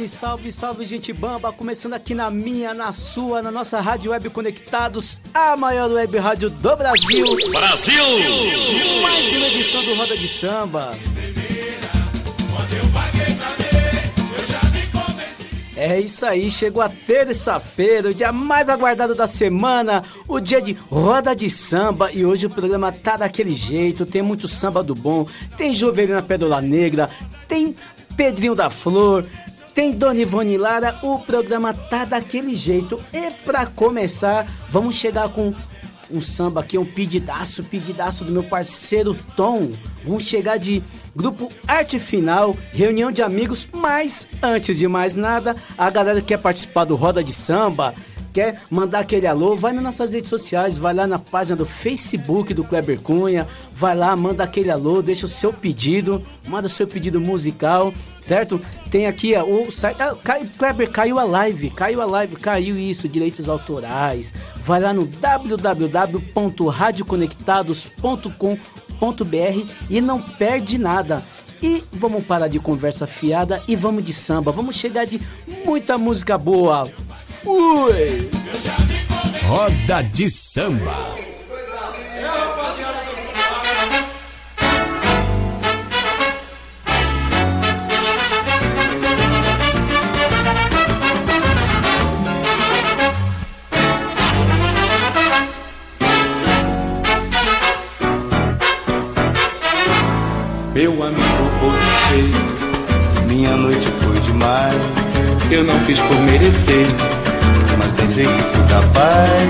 Salve, salve, salve, gente bamba! Começando aqui na minha, na sua, na nossa Rádio Web Conectados, a maior web rádio do Brasil. Brasil! Mais uma edição do Roda de Samba. É isso aí, chegou a terça-feira, o dia mais aguardado da semana, o dia de roda de samba. E hoje o programa tá daquele jeito: tem muito samba do bom, tem Jovelina Pérola Negra, tem Pedrinho da Flor, tem Dona Ivone Lara. O programa tá daquele jeito. E pra começar, vamos chegar com um samba aqui, um pedidaço, pedidaço do meu parceiro Tom. Vamos chegar de grupo Arte Final, reunião de amigos, mas antes de mais nada, a galera que quer participar do Roda de Samba, quer mandar aquele alô, vai nas nossas redes sociais, vai lá na página do Facebook do Kleber Cunha, vai lá, manda aquele alô, deixa o seu pedido, manda o seu pedido musical, certo? Tem aqui o site, ah, cai, Kleber, caiu a live, caiu a live, caiu isso, direitos autorais. Vai lá no www.radioconectados.com.br e não perde nada. E vamos parar de conversa fiada e vamos de samba. Vamos chegar de muita música boa. Fui! Roda de Samba. Meu amigo, vou dizer, minha noite foi demais. Eu não fiz por merecer, que fui capaz.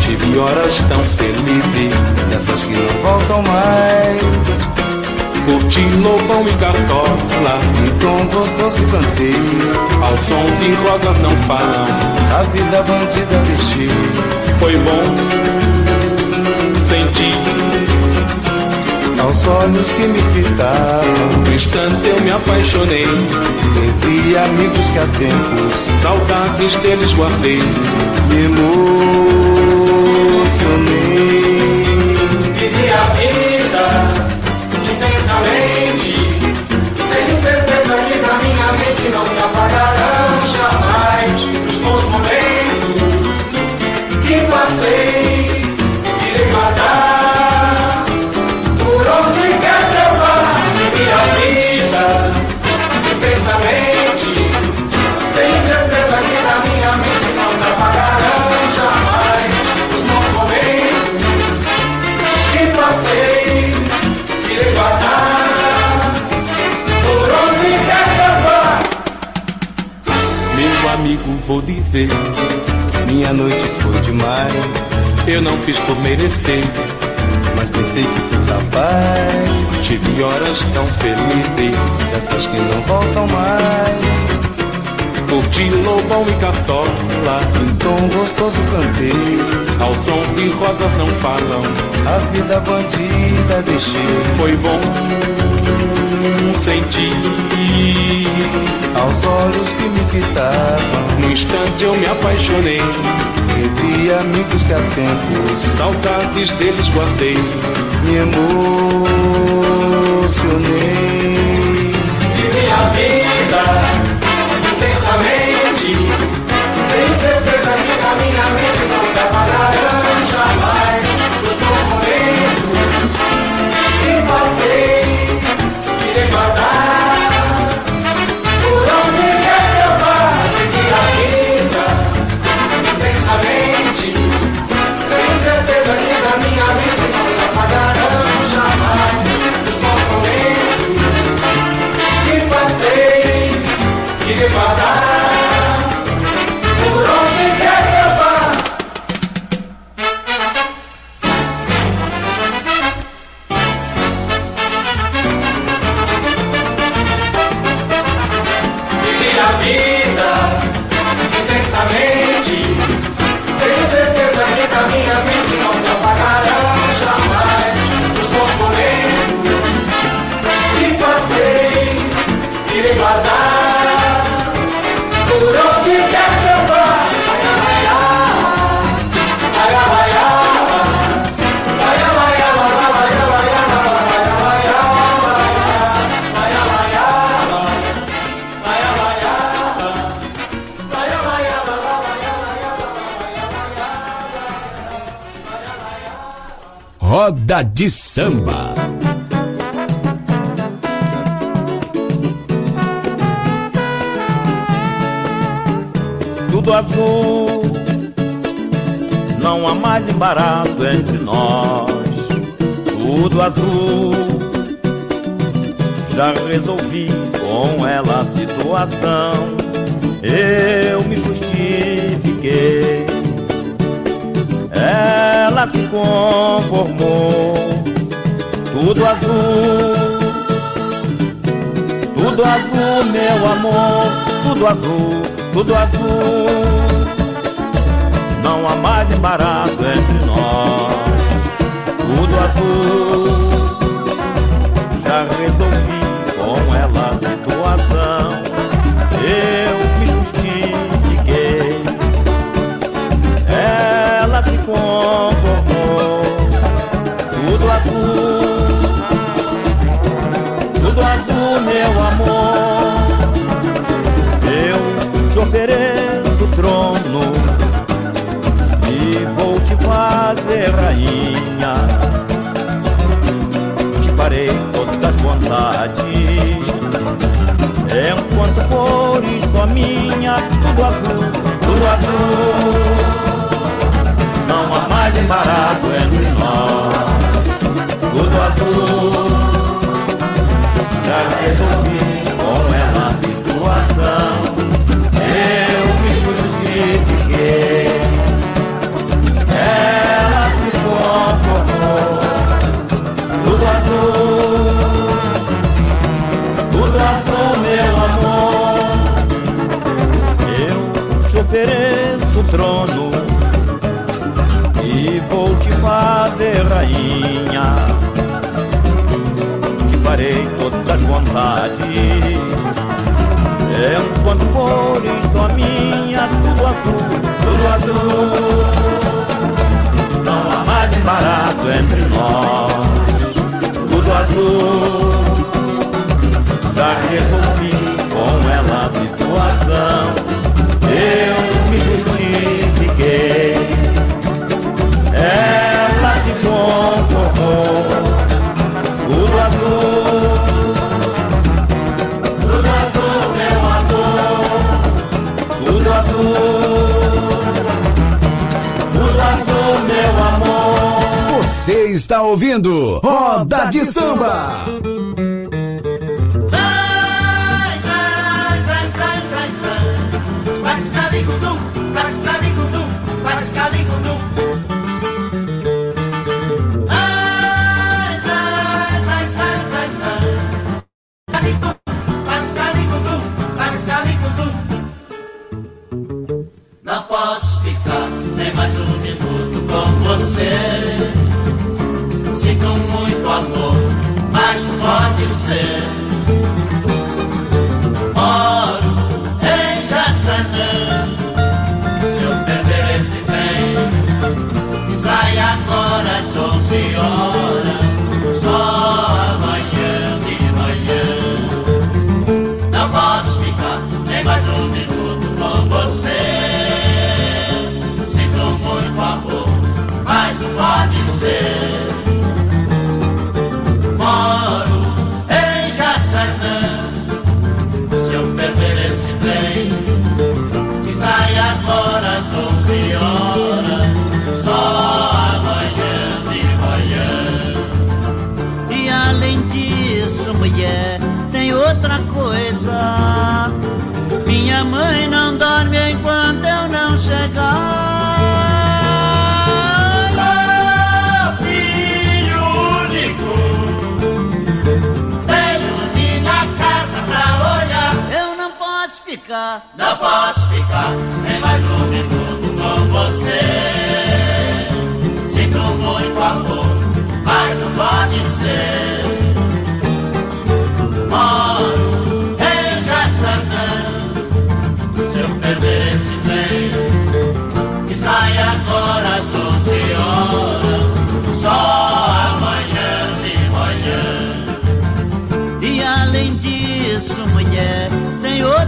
Tive horas tão felizes, dessas que não voltam mais. Curti lobão e cartola, Um tom gostoso cantei, ao som de rodas não falam. a vida bandida deixei. Foi bom sentir, Aos olhos que me fitavam, no instante eu me apaixonei. entre amigos que há tempos Saudades deles guardei. me emocionei. Vivi a vida intensamente. Tenho certeza que na minha mente não se apagarão jamais os bons momentos que passei. Vou dizer, Minha noite foi demais, eu não fiz por merecer. mas pensei que fui capaz. Tive horas tão felizes, Dessas que não voltam mais. Curti lobão e cartola. Um tom gostoso cantei, Ao som de rodas não falam, a vida bandida deixei. foi bom sentir. Aos olhos que me fitavam, No instante eu me apaixonei, entre amigos que há tempos saudades deles guardei. me emocionei. Vivi a vida intensamente. Roda de Samba. Tudo azul, não há mais embaraço entre nós. Tudo azul, já resolvi com ela a situação. Eu me justifiquei ela se conformou. Tudo azul, tudo azul, meu amor, tudo azul, tudo azul. Não há mais embaraço entre nós. Tudo azul, já resolvi as vontades. Enquanto fores só minha, tudo azul, tudo azul. Não há mais embaraço entre nós. Tudo azul. Já resolvi e vou te fazer rainha. Te farei todas as vontades. Enquanto fores só minha, tudo azul, tudo azul. Não há mais embaraço entre nós. Tudo azul. Já resolvi com ela a situação. Eu me justifiquei. Ela se conformou. Tudo azul. Tudo azul, meu amor. Tudo azul. Tudo azul, meu amor. Você está ouvindo Roda de Samba. Jasmine.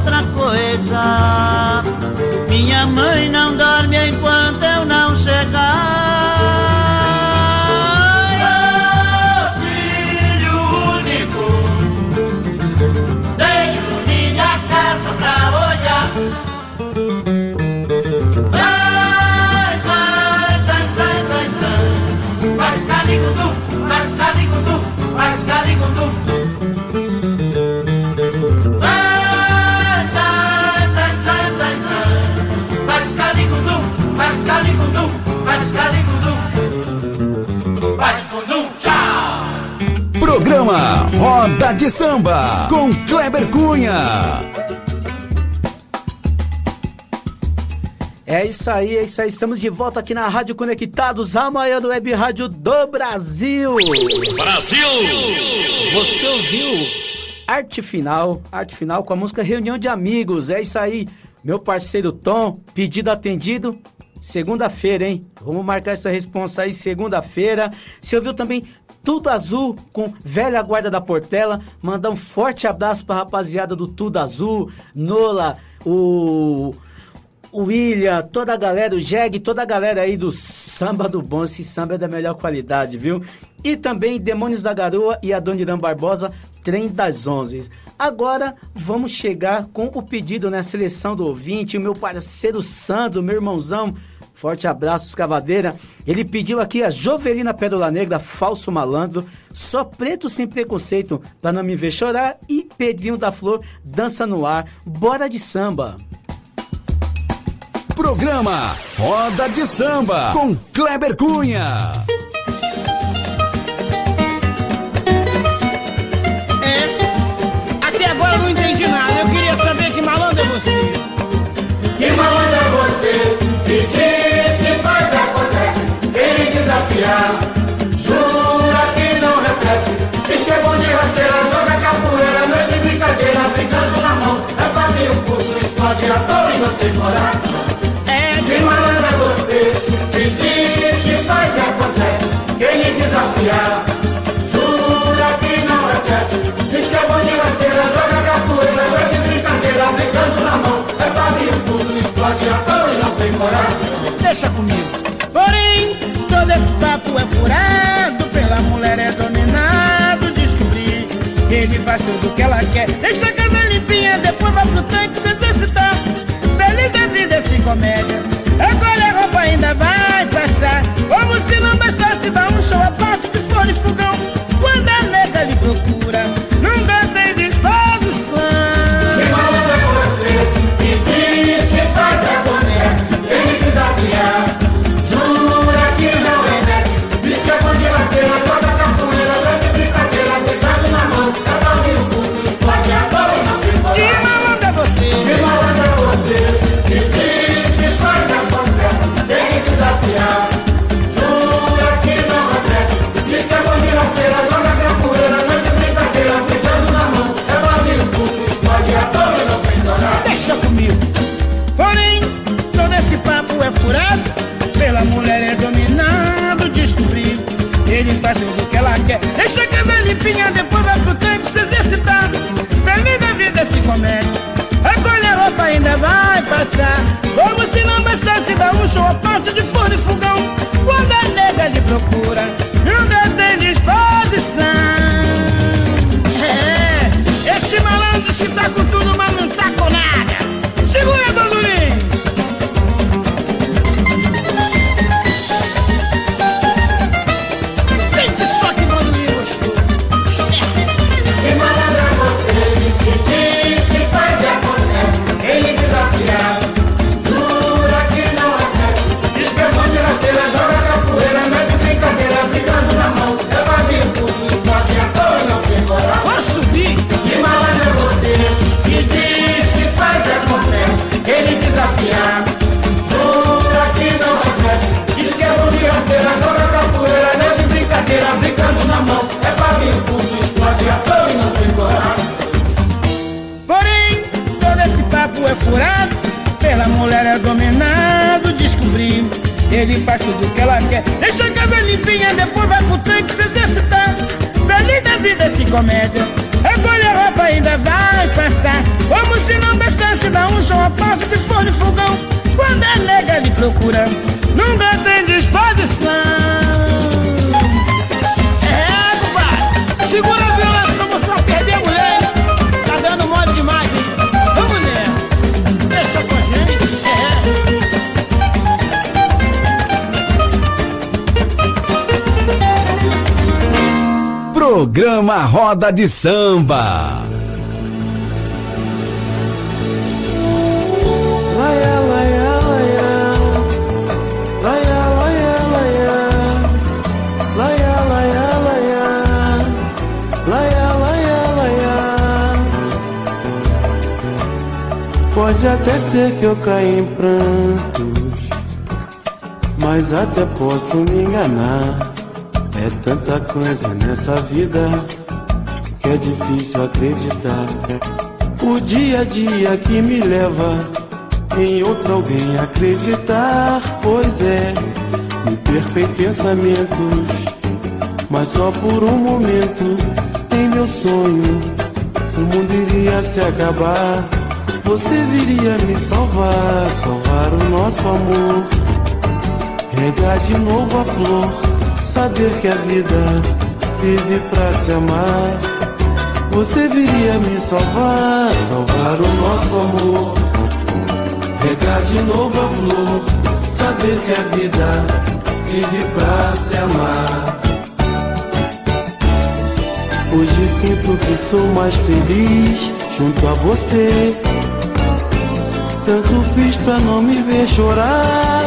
Outra coisa. Minha mãe não dorme enquanto eu não Programa Roda de Samba com Kleber Cunha. É isso aí, é isso aí. Estamos de volta aqui na Rádio Conectados, a maior web rádio do Brasil. Brasil! Você ouviu Arte Final, Arte Final com a música Reunião de Amigos. É isso aí, meu parceiro Tom, pedido atendido. Segunda-feira, hein? Vamos marcar essa responsa aí segunda-feira. Você ouviu também tudo Azul com Velha Guarda da Portela. Mandar um forte abraço pra rapaziada do Tudo Azul, Nola, o o William, toda a galera, o Jeg, toda a galera aí do Samba do Bom, esse samba é da melhor qualidade, viu? E também Demônios da Garoa e a Dona Barbosa, Trem das Onze. Agora vamos chegar com o pedido na né? seleção do ouvinte, o meu parceiro Sandro, meu irmãozão, Forte abraço, escavadeira. Ele pediu aqui a Jovelina Pérola Negra, falso malandro, só preto sem preconceito, para não me ver chorar. E Pedrinho da Flor, dança no ar. Bora de samba. Programa Roda de Samba com Kleber Cunha. É, até agora não entendi nada. Eu queria saber que malandro é você. Que malandro é você? Curso, explode a toa e não tem coração. É, Que malandro é você? Que diz que faz e acontece. Quem lhe desafiar, jura que não repete. Diz que é bom de rasteira, joga capoeira, noite de brincadeira, brincando na mão. É pra mim o curso, explode a toa e não tem coração. deixa comigo. Porém, todo esse papo é furado, pela mulher é dominado. Descobri que ele faz tudo que ela quer. Deixa a casa depois vai pro tanque se exercitar. Feliz da vida esse comédia. Agora a roupa ainda vai passar. Como se não bastasse dar um show à parte de fone fogão. Quando a nega lhe procura, Ele faz tudo que ela quer, deixa a casa limpinha, depois vai pro tanque se exercitar. Feliz da vida esse comédia, recolhe a roupa ainda vai passar. Como se não bastasse dar um show à parte de forno e fogão. Quando a nega lhe procura, nunca tem disposição. É, esse malandro que tá com tudo, mas de rasteira, joga capoeira, mete brincadeira, brincando na mão. É pra vir tudo, explode a toa e não tem coração. Porém, todo esse papo é furado, pela mulher é dominado, descobri. Ele faz tudo que ela quer, deixa a casa limpinha, depois vai pro tanque se exercitar. Feliz da vida esse comédia, recolhe a roupa ainda vai passar. Como se não bastasse dar um show à parte de fogão. Quando a nega lhe procura, nunca tem disposição. É, compadre. Segura a violência, você vai perder a mulher? Tá dando mole demais, hein? Vamos nessa. Deixa com a gente. É. Programa Roda de Samba. Pode até ser que eu caia em prantos, mas até posso me enganar. É tanta coisa nessa vida que é difícil acreditar. O dia a dia que me leva em outro alguém acreditar. Pois é, me perco em pensamentos, mas só por um momento. Em meu sonho, o mundo iria se acabar. Você viria me salvar, salvar o nosso amor. Regar de novo a flor Saber que a vida vive pra se amar. Você viria me salvar, salvar o nosso amor. Regar de novo a flor. Saber que a vida vive pra se amar. Hoje sinto que sou mais feliz junto a você. Tanto fiz pra não me ver chorar.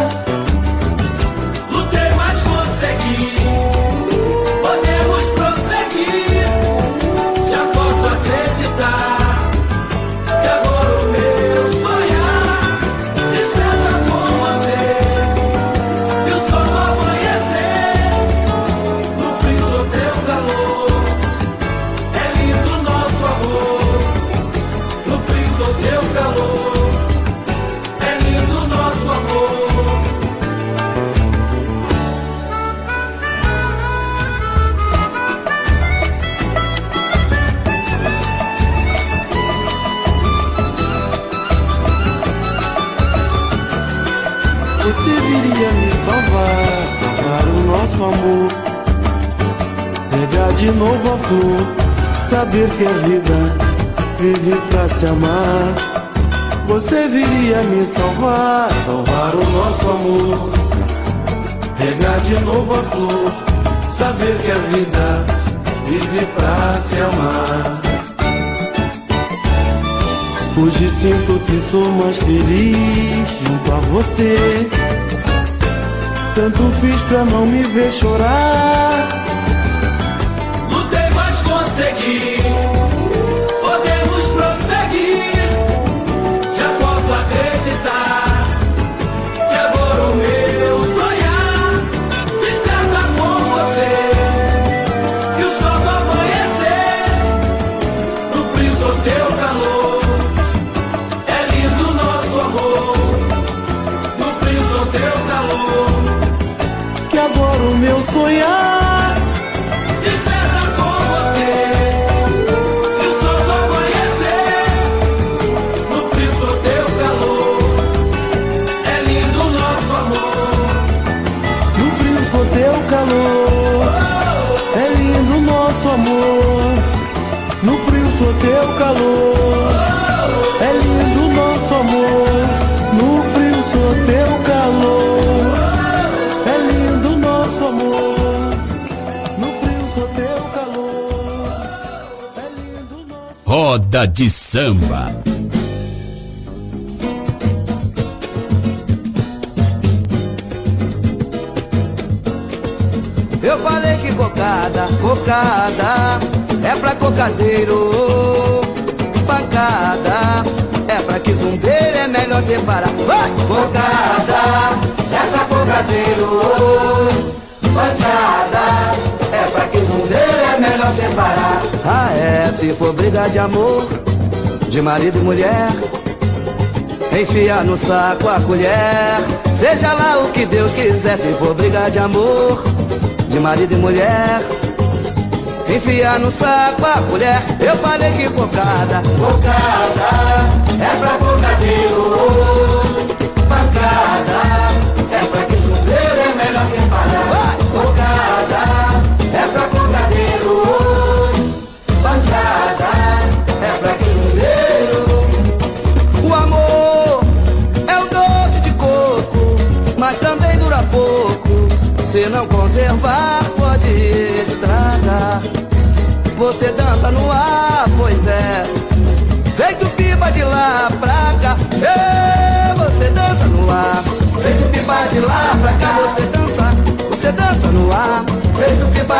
De novo a flor. Saber que a vida vive pra se amar. Você viria me salvar, salvar o nosso amor. Regar de novo a flor. Saber que a vida vive pra se amar. Hoje sinto que sou mais feliz junto a você. Tanto fiz pra não me ver chorar. De Samba. Eu falei que cocada, cocada é pra cocadeiro, pancada é pra que zumbeiro é melhor separar. Vai! Cocada é pra cocadeiro, pancada é pra que zumbeiro é melhor separar. Ah, é, se for briga de amor, de marido e mulher, enfiar no saco a colher. Seja lá o que Deus quiser, se for briga de amor, de marido e mulher. Enfiar no saco a colher, eu falei que cocada, cocada, é pra bocadeiro, pancada,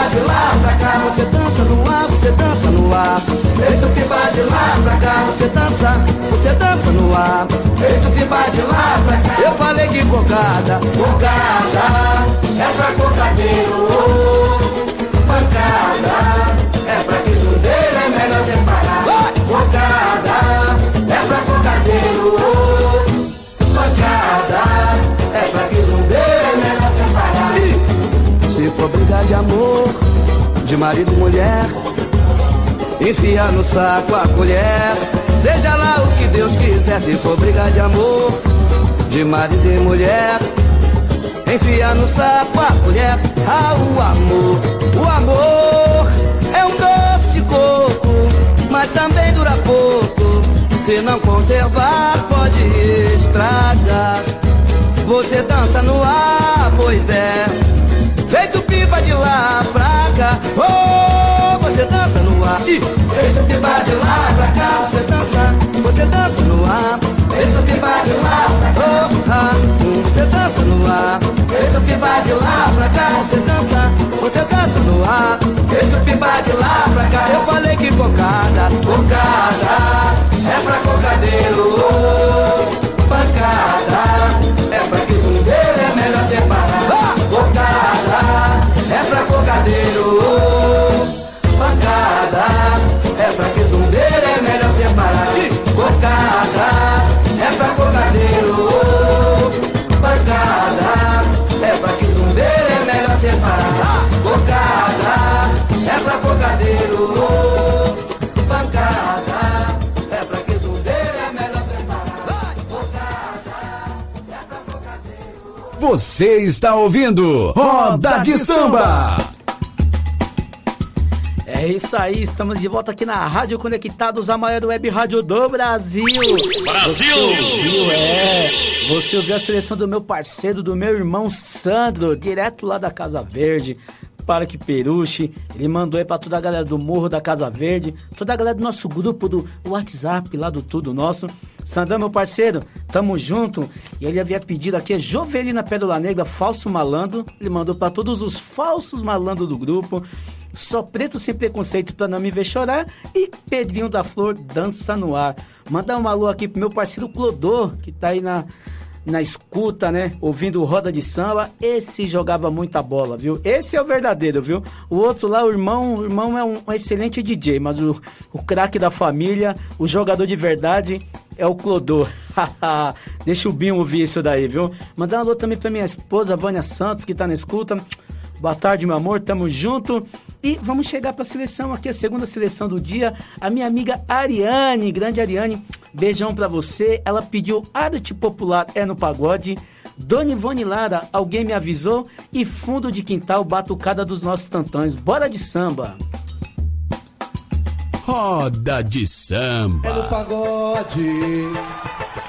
de lá pra cá, você dança no ar, você dança no ar. Feito pipa de lá pra cá, você dança, você dança no ar. Feito pipa de lá pra cá. Eu falei que cocada, cocada, é pra cocadeiro, pancada, Brigar de amor, de marido e mulher, enfia no saco a colher. Seja lá o que Deus quiser, se for brigar de amor, de marido e mulher, enfia no saco a colher. Ah, o amor, o amor é um doce de coco, mas também dura pouco. Se não conservar, pode estragar. Você dança no ar, pois é. Pipa de lá pra cá. Oh, você dança no ar. Feito pipa de lá pra cá. Você dança, você dança no ar. Feito pipa de lá pra cá. Oh, ah, você dança no ar. Feito pipa de lá pra cá. Você dança, você dança no ar. Feito pipa de lá pra cá. Eu falei que cocada, cocada é pra cocadeiro. Oh, Você está ouvindo Roda de Samba. É isso aí, estamos de volta aqui na Rádio Conectados, a maior web rádio do Brasil. Brasil! Você ouviu, é. Você ouviu a seleção do meu parceiro, do meu irmão Sandro, direto lá da Casa Verde. Parque Peruche, ele mandou aí pra toda a galera do Morro da Casa Verde, toda a galera do nosso grupo do WhatsApp lá do Tudo Nosso. Sandrão, meu parceiro, tamo junto. E ele havia pedido aqui, Jovelina Pérola Negra, falso malandro. Ele mandou pra todos os falsos malandros do grupo. Só preto sem preconceito pra não me ver chorar. E Pedrinho da Flor, dança no ar. Mandar um alô aqui pro meu parceiro Clodô, que tá aí na, na escuta, né? Ouvindo roda de samba. Esse jogava muita bola, viu? Esse é o verdadeiro, viu? O outro lá, o irmão, o irmão é um, excelente DJ, mas o, o craque da família, o jogador de verdade é o Clodô. Deixa o Binho ouvir isso daí, viu? Mandar um alô também pra minha esposa, Vânia Santos, que tá na escuta. Boa tarde, meu amor, tamo junto. E vamos chegar para a seleção aqui, a segunda seleção do dia. A minha amiga Ariane, grande Ariane, beijão para você. Ela pediu arte popular é no pagode. Dona Ivone Lara, alguém me avisou. E fundo de quintal, batucada dos nossos tantões. Bora de samba. Roda de samba. É no pagode,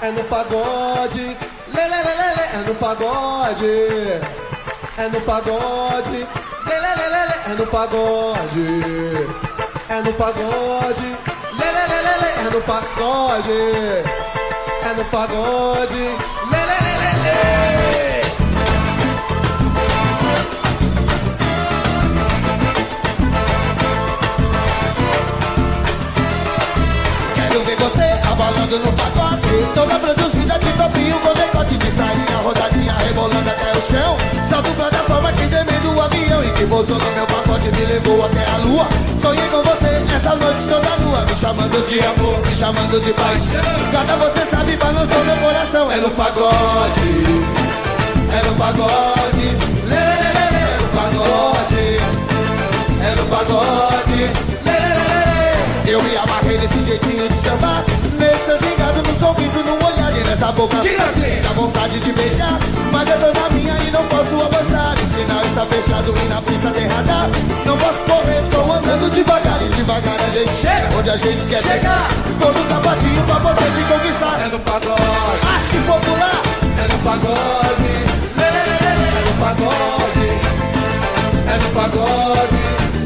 é no pagode, lê, lê, lê, lê, lê, é no pagode, é no pagode, lê, lê, lê, lê, lê, é no pagode, é no pagode, é no pagode, é no pagode, lê. Quero ver você abalando no pacote Toda produzida de topinho com decote de sainha Rodadinha rebolando até o chão. Salto plataforma que tremendo o avião E que pousou no meu pacote me levou até a lua. Sonhei com você essa noite toda nua Me chamando de amor, me chamando de paixão Cada você sabe balançou meu coração. É no pagode, é no pagode. É no pagode. É no pagode. Eu me amarrei nesse jeitinho de sambar Nesse seu gingado, num sorriso, num olhar E nessa boca assim. Dá vontade de beijar Mas eu tô na minha e não posso avançar. O sinal está fechado e na pista tem radar Não posso correr, só andando devagar E devagar a gente. Chega! Onde a gente quer chegar. Vou no sapatinho pra poder te conquistar. É no pagode. Arte popular. É no pagode. Lê, lê, lê, lê. É no pagode. É no pagode.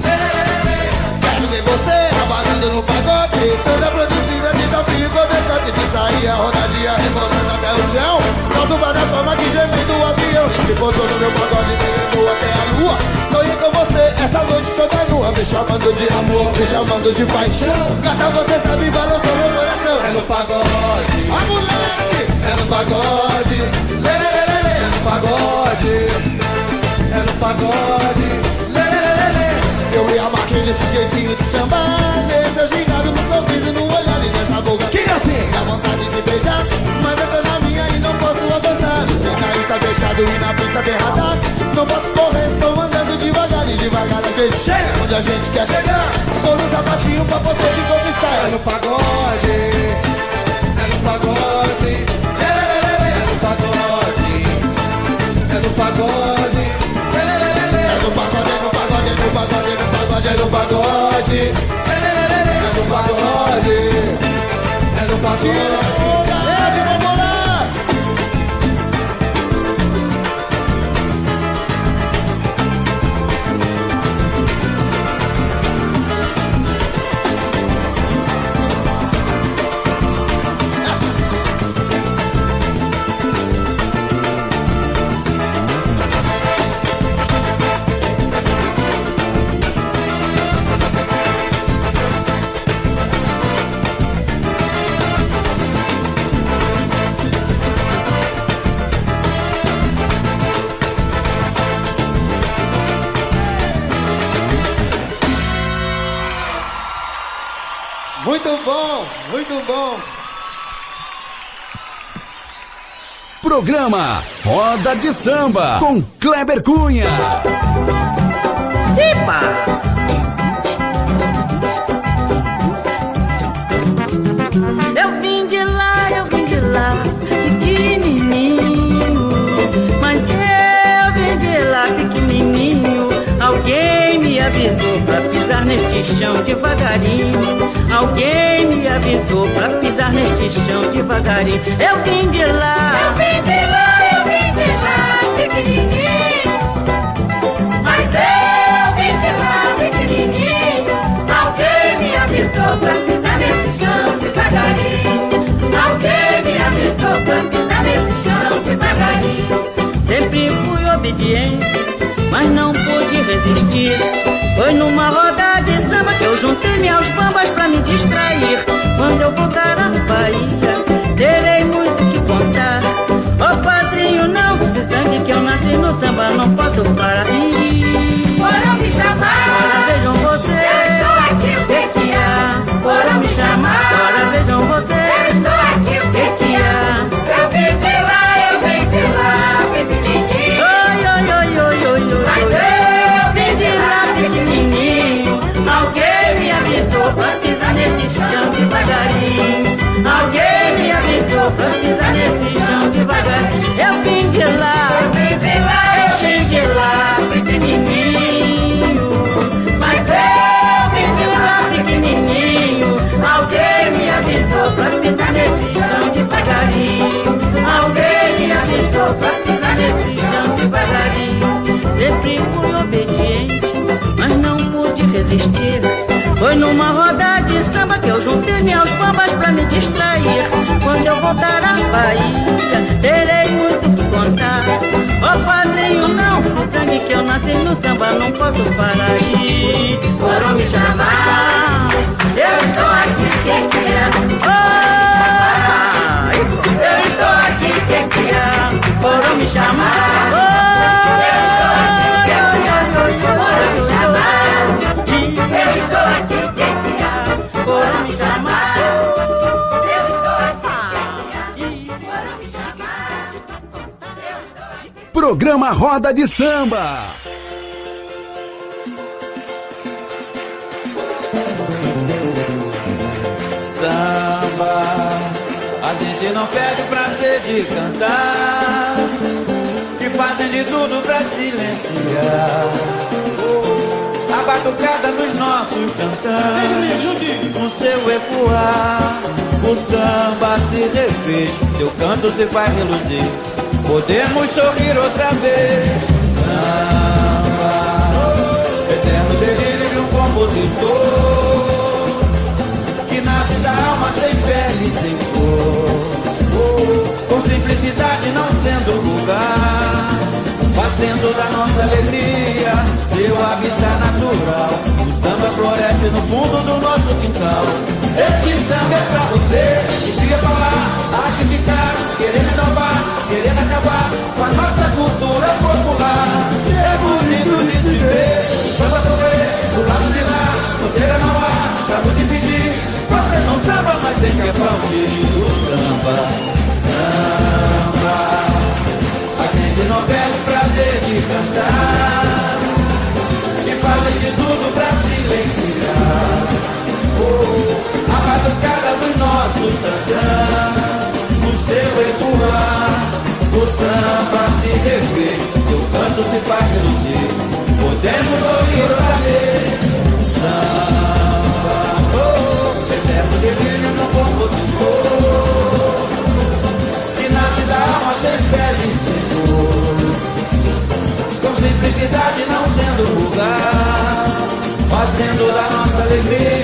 Lê, lê, lê, lê. Quero ver você Trabalhando no pagode, toda produzida de topico, decante de saia, rodadinha, rebolando até o chão. Solta uma da fama que gemei do avião e que botou no meu pagode, me até a lua. Sonhei com você, essa noite sou da lua, me chamando de amor, me chamando de paixão. Gata, você sabe balançar meu coração. É no pagode, a moleque, é no pagode. Não posso correr, estou andando devagar E devagar a gente chega! Onde a gente quer chegar? Tô no sapatinho pra poder te conquistar. É no pagode. É no pagode. É, é, é, é, é no pagode. É no pagode. É, é, é, é, é. No pagode, é no pagode, é no pagode, é no pagode, é no pagode. É, é, é, é, é. No pagode. É no pagode Programa Roda de Samba com Kleber Cunha. Pisar neste chão devagarinho. Alguém me avisou pra pisar neste chão devagarinho. Eu vim de lá, eu vim de lá, eu vim de lá, pequenininho. Mas eu vim de lá, pequenininho. Alguém me avisou pra pisar nesse chão devagarinho. Alguém me avisou pra pisar nesse chão devagarinho. Sempre fui obediente, mas não pude resistir. Foi numa roda de samba que eu juntei-me aos bambas pra me distrair. Quando eu voltar à Bahia, terei muito que contar. Ô padrinho, não, esse sangue que eu nasci no samba, não posso parar. Foram me chamar, agora vejam vocês. Eu estou aqui, o que que há? Foram me chamar, agora vejam vocês. Foi numa roda de samba que eu juntei-me aos bambas pra me distrair. Quando eu voltar à Bahia, terei muito que contar. Ó padrinho, não se zangue que eu nasci no samba, não posso parar aí. Foram me chamar, eu estou aqui, que que Programa Roda de Samba. samba. A gente não perde o prazer de cantar. E fazem de tudo pra silenciar. A batucada dos nossos cantando. Com seu ecoar, o samba se refez. Seu canto se faz reluzir. Podemos sorrir outra vez. Samba, eterno delírio de um compositor que nasce da alma sem pele, sem cor. Com simplicidade, não sendo fazendo da nossa alegria seu habitat natural. O samba floresce no fundo do nosso quintal. Este samba é pra você que queria falar, acreditar, querendo inovar, querendo acabar com a nossa cultura popular. É bonito de se ver, samba correr do lado de lá, solteira não há pra nos dividir. Você não samba, mas tem que aplaudir o samba, samba. Gente não perde o prazer de cantar. E fazem de tudo pra silenciar. Oh, A batucada dos nossos tantã O seu empurrar O samba se rever Seu canto se faz reduzir Podemos ouvir o prazer Samba oh, Eterno delírio no compositor. Que nasce da alma sem felicidade simplicidade não sendo vulgar, fazendo da nossa alegria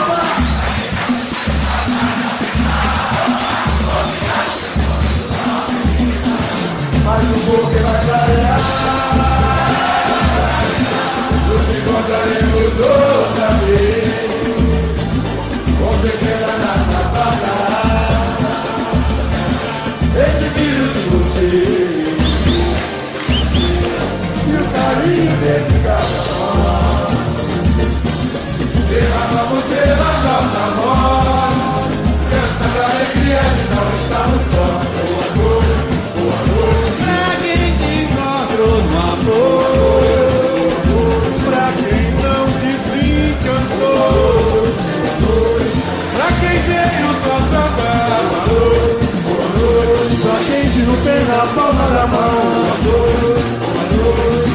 tem na palma da mão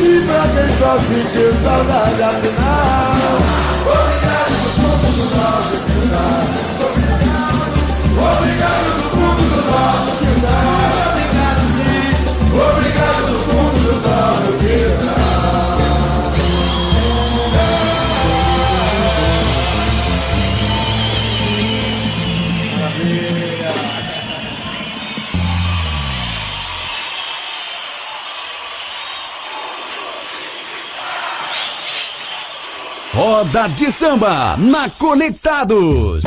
E pra quem só sentiu saudade afinal nosso quintal. Obrigado do fundo do nosso quintal. Roda de Samba na Conectados.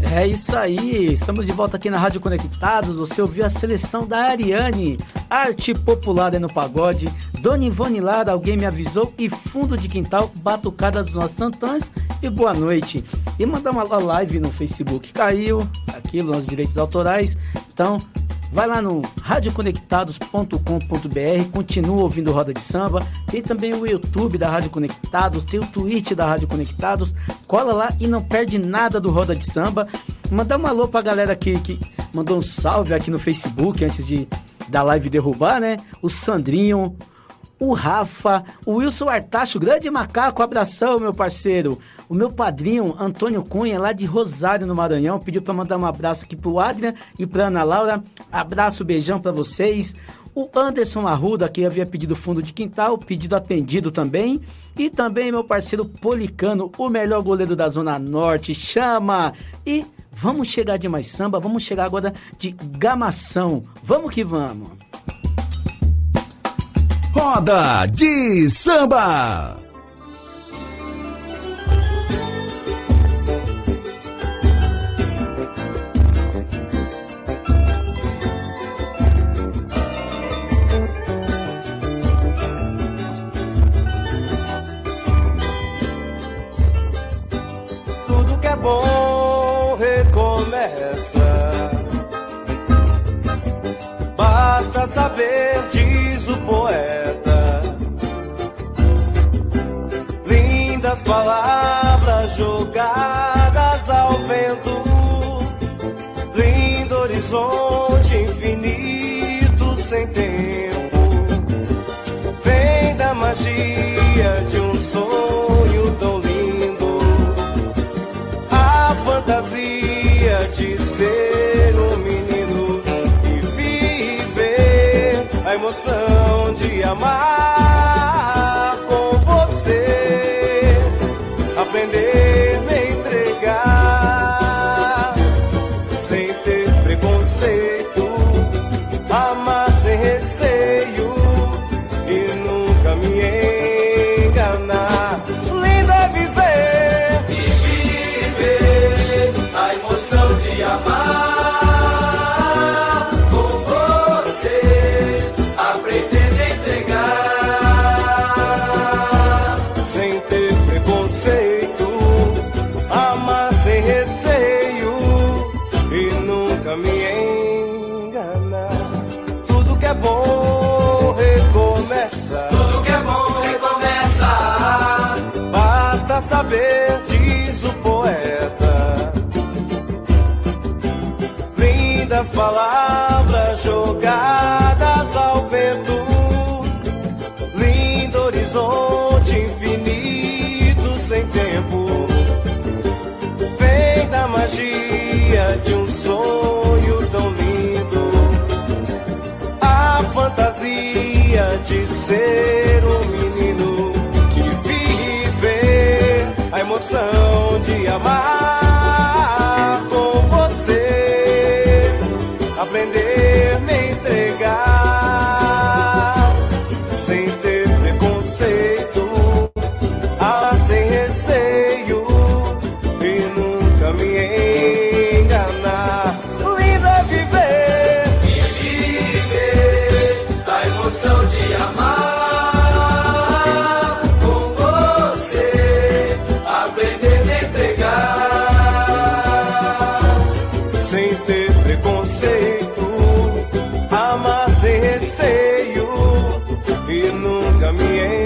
É isso aí, estamos de volta aqui na Rádio Conectados. Você ouviu a seleção da Ariane, arte popular no pagode, Dona Ivone Lara, alguém me avisou, e fundo de quintal, batucada dos nossos tantãs e boa noite. E mandar uma live no Facebook, caiu aquilo nos direitos autorais, então Vai lá no radioconectados.com.br, continua ouvindo Roda de Samba. Tem também o YouTube da Rádio Conectados, tem o Twitch da Rádio Conectados. Cola lá e não perde nada do Roda de Samba. Mandar um alô pra galera aqui que mandou um salve aqui no Facebook antes de da live derrubar, né? O Sandrinho, o Rafa, o Wilson Artacho, grande macaco, abração, meu parceiro. O meu padrinho, Antônio Cunha, lá de Rosário, no Maranhão, pediu para mandar um abraço aqui pro Adrian e pra Ana Laura. Abraço, beijão para vocês. O Anderson Arruda, que havia pedido fundo de quintal, pedido atendido também. E também meu parceiro Policano, o melhor goleiro da Zona Norte, chama! E vamos chegar de mais samba, vamos chegar agora de gamação. Vamos que vamos! Roda de samba! Tudo que é bom recomeça. Basta saber, diz o poeta. Lindas palavras jogadas ao vento. Lindo horizonte infinito sem tempo. Vem da magia de um te amar. Ser um menino que viver a emoção de amar cambié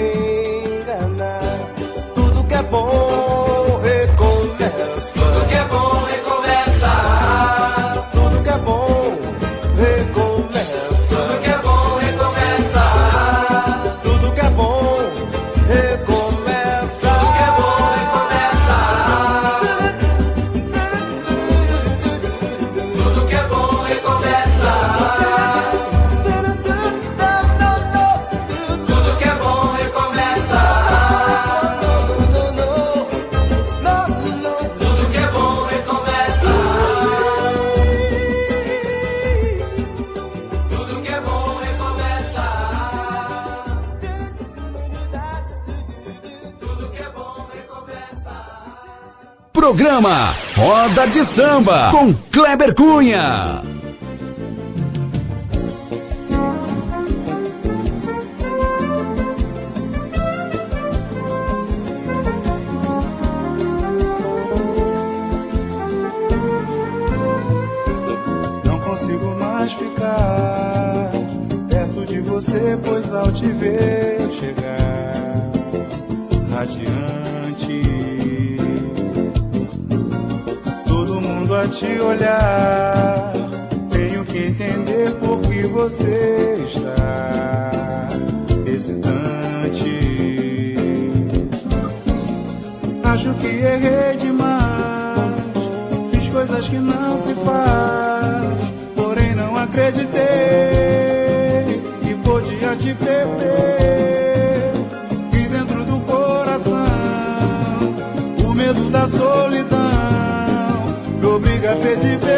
Programa Roda de Samba com Kleber Cunha. nunca te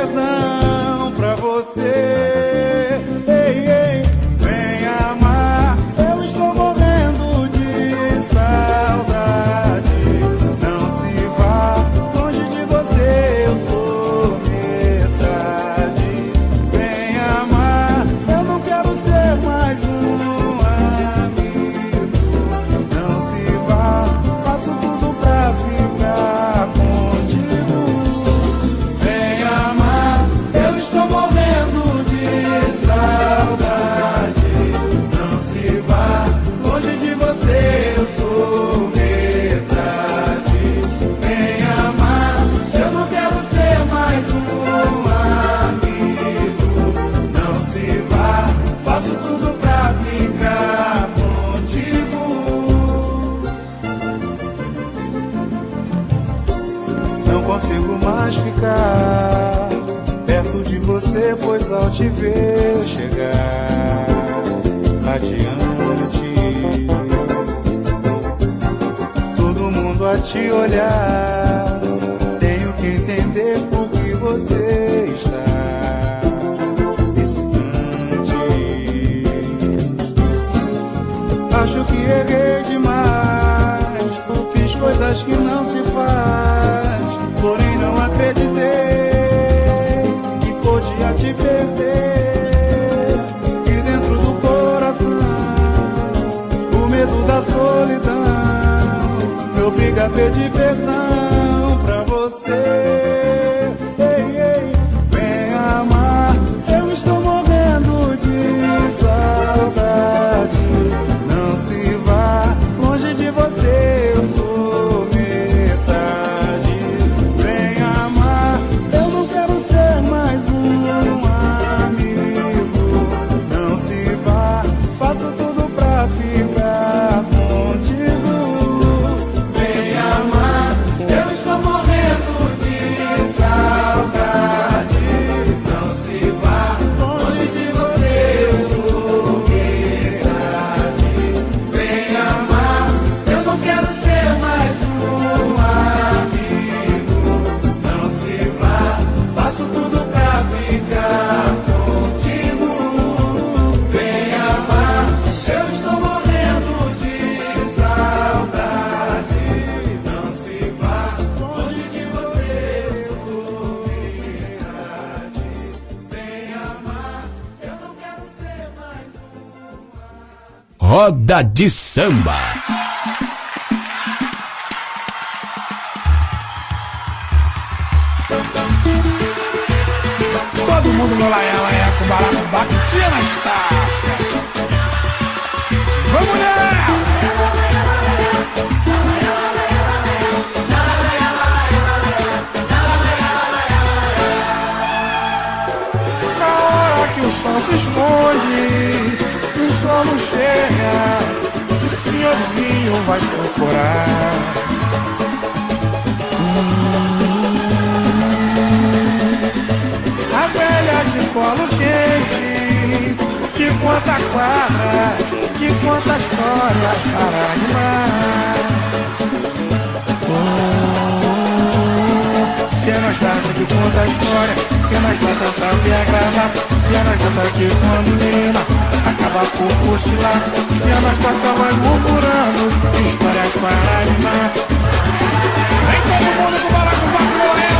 De Samba. nós dança que conta a história, se nós dança sabe é agradar, se nós dança que menina acaba por cochilar, se nós dança vai murmurando histórias para animar. Vem todo mundo com baraco com patrulha.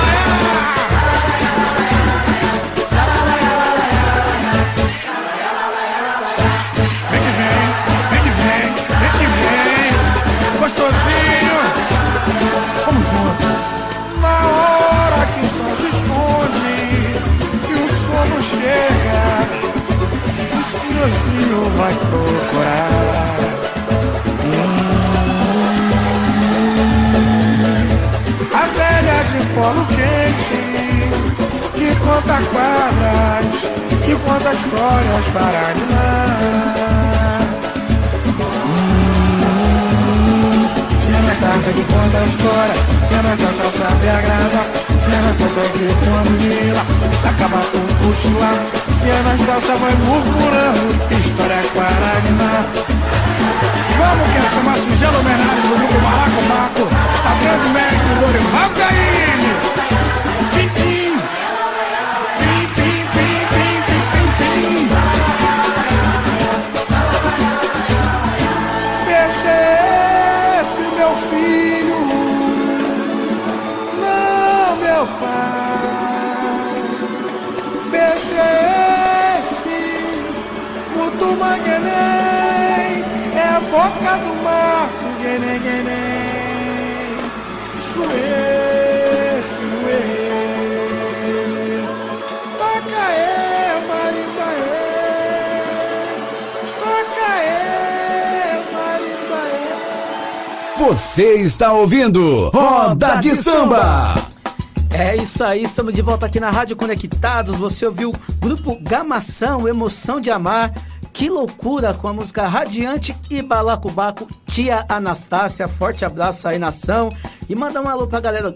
filho vai procurar. A velha de polo quente, que conta quadras, que conta histórias para animar. Hum, se é Anastácia que conta a história, se é Anastácia sabe agradar, se é Anastácia que a lila, acaba com o cochilar. Se Anastácia vai murmurando Histórias para animar Vamos que essa é uma singela homenagem do grupo Baracobaco A grande mestre Dorival Caymmi esse mutumanguenem, é a boca do mato, guenem, guenem. Suê, fuê. Toca é, marimbaê. Toca é, marimbaê. Você está ouvindo Roda de Samba. É isso aí, estamos de volta aqui na Rádio Conectados. Você ouviu o grupo Gamação, Emoção de Amar. Que loucura com a música Radiante e Balacobaco, Tia Anastácia. Forte abraço aí, nação. E manda um alô pra galera,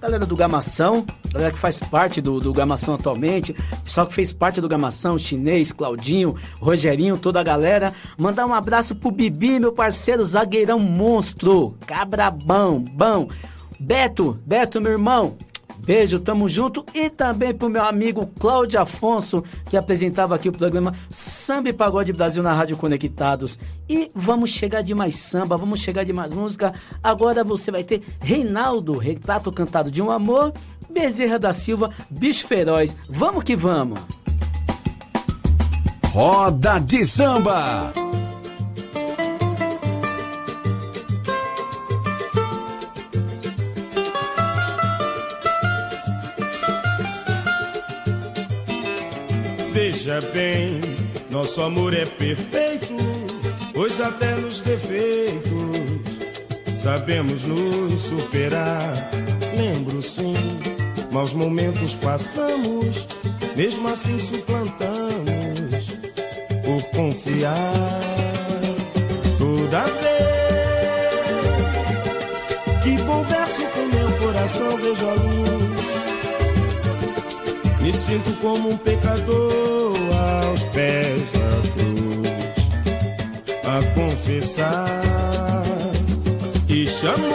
galera do Gamação, galera que faz parte do, do Gamação atualmente, pessoal que fez parte do Gamação, Chinês, Claudinho, Rogerinho, toda a galera. Mandar um abraço pro Bibi, meu parceiro, zagueirão monstro, cabrabão, bom. Beto, Beto, meu irmão, Beijo, tamo junto. E também pro meu amigo Cláudio Afonso, que apresentava aqui o programa Samba e Pagode Brasil na Rádio Conectados. E vamos chegar de mais samba, vamos chegar de mais música. Agora você vai ter Reinaldo, Retrato Cantado de um Amor, Bezerra da Silva, Bicho Feroz. Vamos que vamos! Roda de Samba. Veja bem, nosso amor é perfeito, pois até nos defeitos sabemos nos superar. Lembro sim, maus momentos passamos, mesmo assim suplantamos por confiar. Toda vez que converso com meu coração, vejo a luz. Me sinto como um pecador aos pés da cruz a confessar e chamou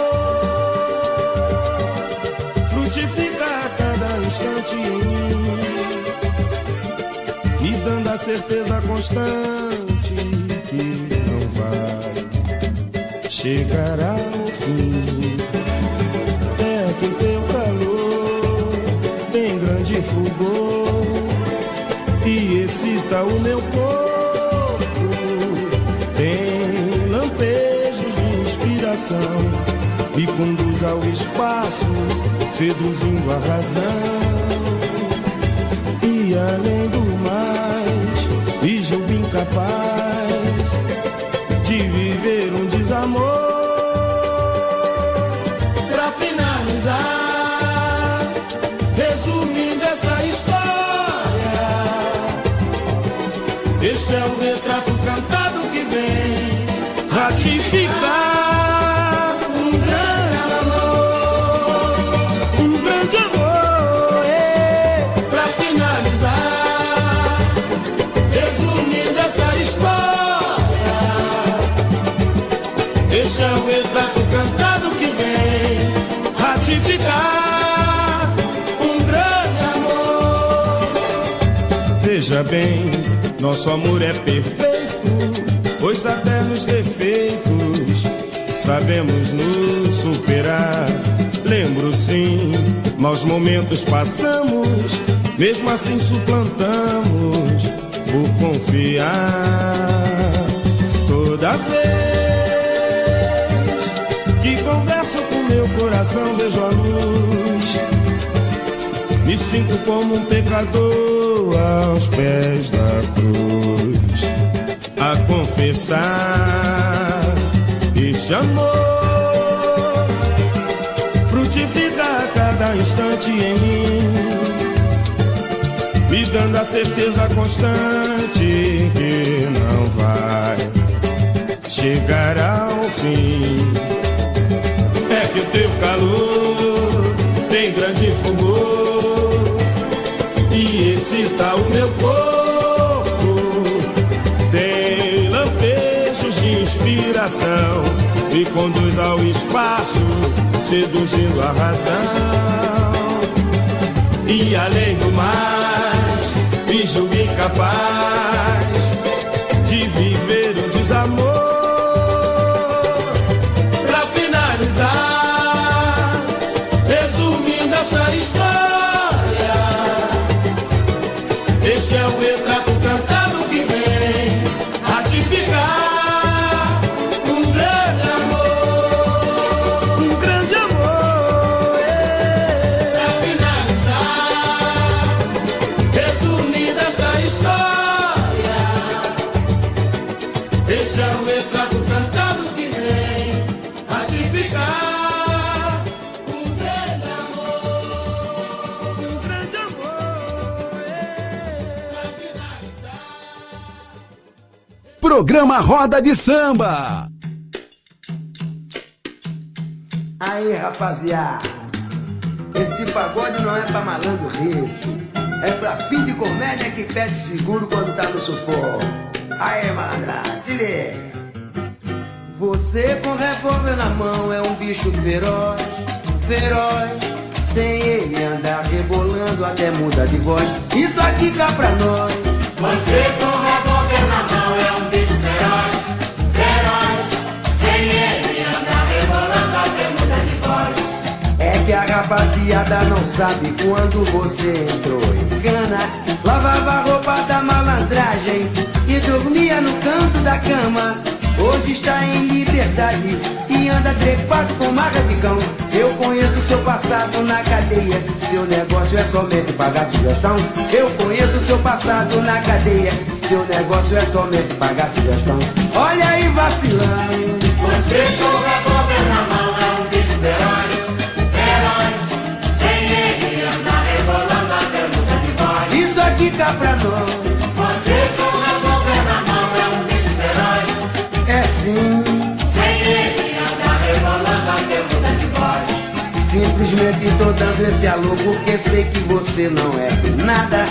frutifica a cada instante em mim me dando a certeza constante que não vai chegar ao e excita o meu corpo. Tem lampejos de inspiração, me conduz ao espaço, seduzindo a razão. E além do mais, me julgo incapaz bem, nosso amor é perfeito, pois até nos defeitos sabemos nos superar. Lembro sim, maus momentos passamos, mesmo assim suplantamos por confiar. Toda vez que converso com meu coração, vejo a luz. Me sinto como um pecador aos pés da cruz, a confessar esse amor frutifica a cada instante em mim, me dando a certeza constante que não vai chegar ao fim. que o teu calor tem grande fogo excita o meu corpo. Tem lampejos de inspiração, me conduz ao espaço, seduzindo a razão. E além do mais, me julgo incapaz de viver um desamor. Pra finalizar, resumindo essa história, Programa Roda de Samba. Aí, rapaziada, esse pagode não é pra malandro rico, é pra fim de comédia que pede seguro quando tá no sufoco. Aí, malandra, se liga. Você com revólver na mão é um bicho feroz, feroz. Sem ele andar rebolando até muda de voz. Isso aqui cá pra nós. Você com revólver na mão é um rapaziada não sabe quando você entrou em cana. Lavava a roupa da malandragem e dormia no canto da cama. Hoje está em liberdade e anda trepado com marca de cão. Eu conheço seu passado na cadeia. Seu negócio é somente pagar sugestão. Eu conheço seu passado na cadeia. Seu negócio é somente pagar sugestão. Olha aí vacilando. Você com revólver na mão é um bicho. Cá pra nós. Você com revólver na mão é um bicho feroz, É sim. sem ele anda rebolando até muda de voz. Simplesmente tô dando esse alô porque sei que você não é nada.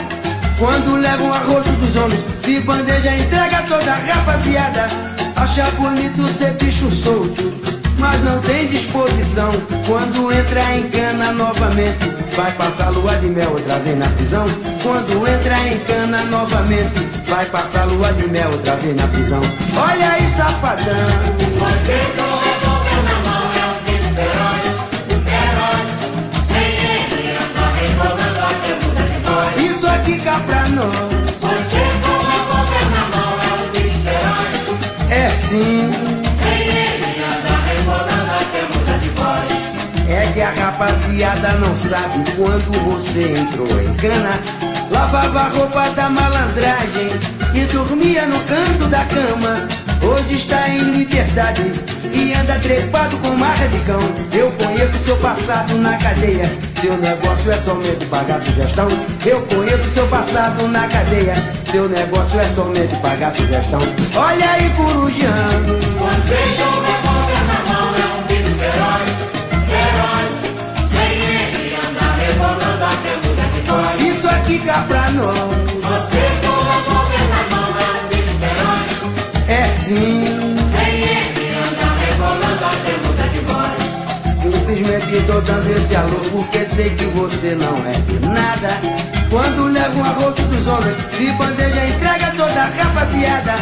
Quando leva um arroz dos homens, de bandeja entrega toda a rapaziada. Acha bonito ser bicho solto, mas não tem disposição. Quando entra em cana novamente, vai passar lua de mel outra vez na prisão. Quando entra em cana novamente, vai passar lua de mel outra vez na prisão. Olha aí, safadão. Você com revólver na mão é um feroz, feroz. Sem ele anda rebolando até muda de voz. Isso aqui cá pra nós. Você com revólver na mão é um feroz, É sim. A rapaziada não sabe quando você entrou em cana. Lavava a roupa da malandragem e dormia no canto da cama. Hoje está em liberdade e anda trepado com marca de cão. Eu conheço seu passado na cadeia. Seu negócio é somente pagar sugestão. Eu conheço seu passado na cadeia. Seu negócio é somente pagar sugestão. Olha aí, corujando. Você com revólver na mão é um Isso aqui cá pra nós. Você com revólver na mão é feroz, É sim. sem ele anda rebolando até muda de voz. Simplesmente tô dando esse alô porque sei que você não é nada. Quando leva um arroz dos homens, de bandeja entrega toda a rapaziada.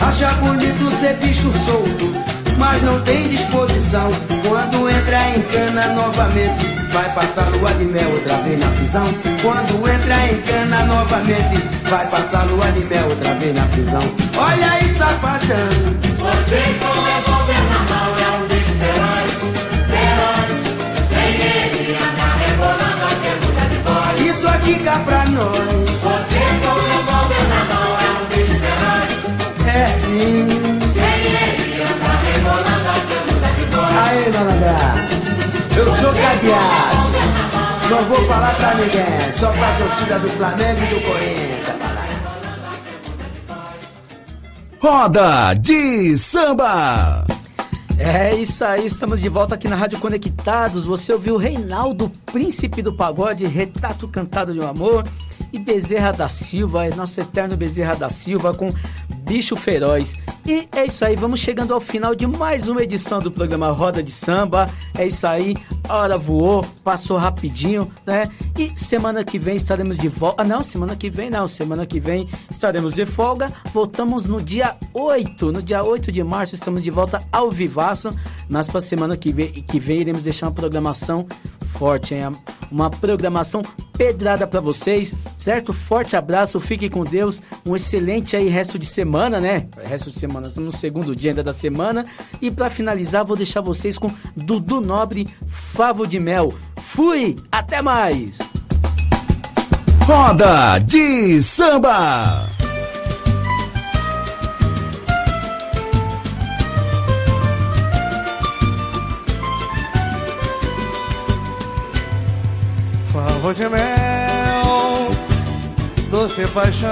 Acha bonito ser bicho solto, mas não tem disposição. Quando entra em cana novamente, vai passar lua de mel outra vez na prisão. Quando entra em cana novamente, vai passar lua de mel outra vez na prisão. Olha aí, safadão. Você com revólver na mão é um bicho feroz, feroz. Sem ele anda rebolando até muda de voz. Isso aqui cá pra nós. Você com revólver na mão é um bicho feroz, É sim. sem ele anda rebolando até muda de voz. Aí, malandra, eu sou cadeado. Não vou falar pra ninguém, só pra torcida do Flamengo e do Corinthians. Roda de Samba. É isso aí, estamos de volta aqui na Rádio Conectados. Você ouviu Reinaldo, Príncipe do Pagode, Retrato Cantado de um Amor e Bezerra da Silva, é nosso eterno Bezerra da Silva com Bicho Feroz. E é isso aí, vamos chegando ao final de mais uma edição do programa Roda de Samba. É isso aí, a hora voou, passou rapidinho, né? E semana que vem estaremos de volta. Ah, não, semana que vem não, semana que vem estaremos de folga. Voltamos no dia 8, no dia 8 de março, estamos de volta ao Vivaço. Mas para semana que vem, que vem iremos deixar uma programação forte, hein? Uma programação pedrada para vocês, certo? Forte abraço, fique com Deus, um excelente aí resto de semana, né? Resto de semana, no segundo dia ainda da semana. E para finalizar, vou deixar vocês com Dudu Nobre, Favo de Mel. Fui, até mais! Roda de Samba! Favo de mel, doce paixão,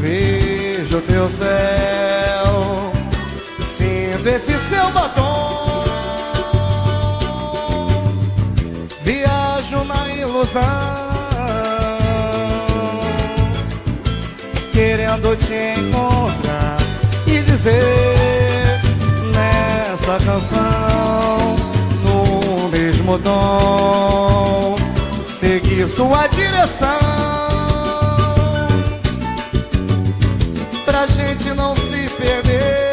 vejo teu céu, ilusão, querendo te encontrar e dizer nessa canção, no mesmo tom seguir sua direção. Pra gente não se perder.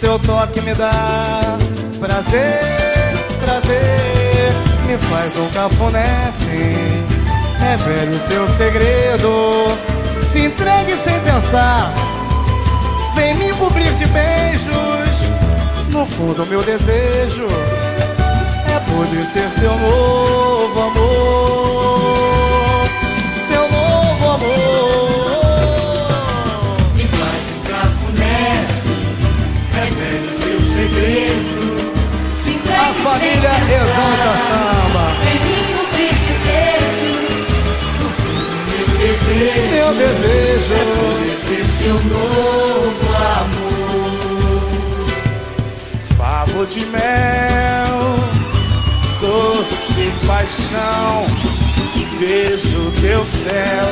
Seu toque me dá prazer, Me faz um cafuné, sim. Revele o seu segredo. Se entregue sem pensar. Vem me cobrir de beijos. No fundo, meu desejo poder ser seu novo amor, seu novo amor. Favo de mel, doce paixão, vejo teu céu,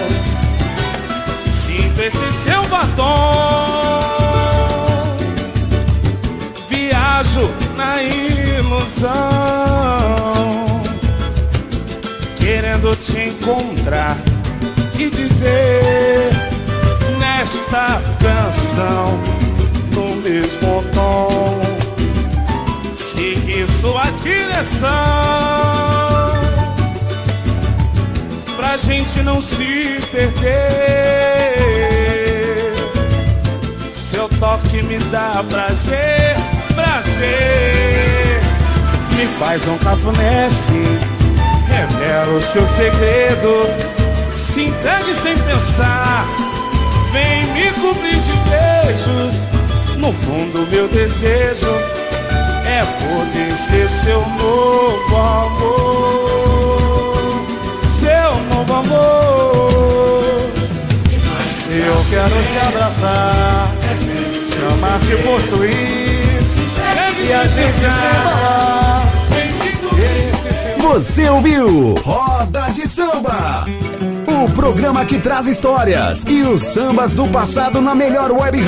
sinto esse seu batom, viajo na ilusão, querendo te encontrar e dizer nesta canção, no mesmo tom seguir sua direção. Pra gente não se perder. Seu toque me dá prazer, prazer. Me faz um cafuné, sim. Revela o seu segredo. Se entregue sem pensar. Me cobrir de beijos. No fundo, meu desejo é poder ser seu novo amor, seu novo amor. Eu quero te abraçar, te amar, te possuir, e a gente amar. Você ouviu Roda de Samba, o programa que traz histórias e os sambas do passado na melhor web.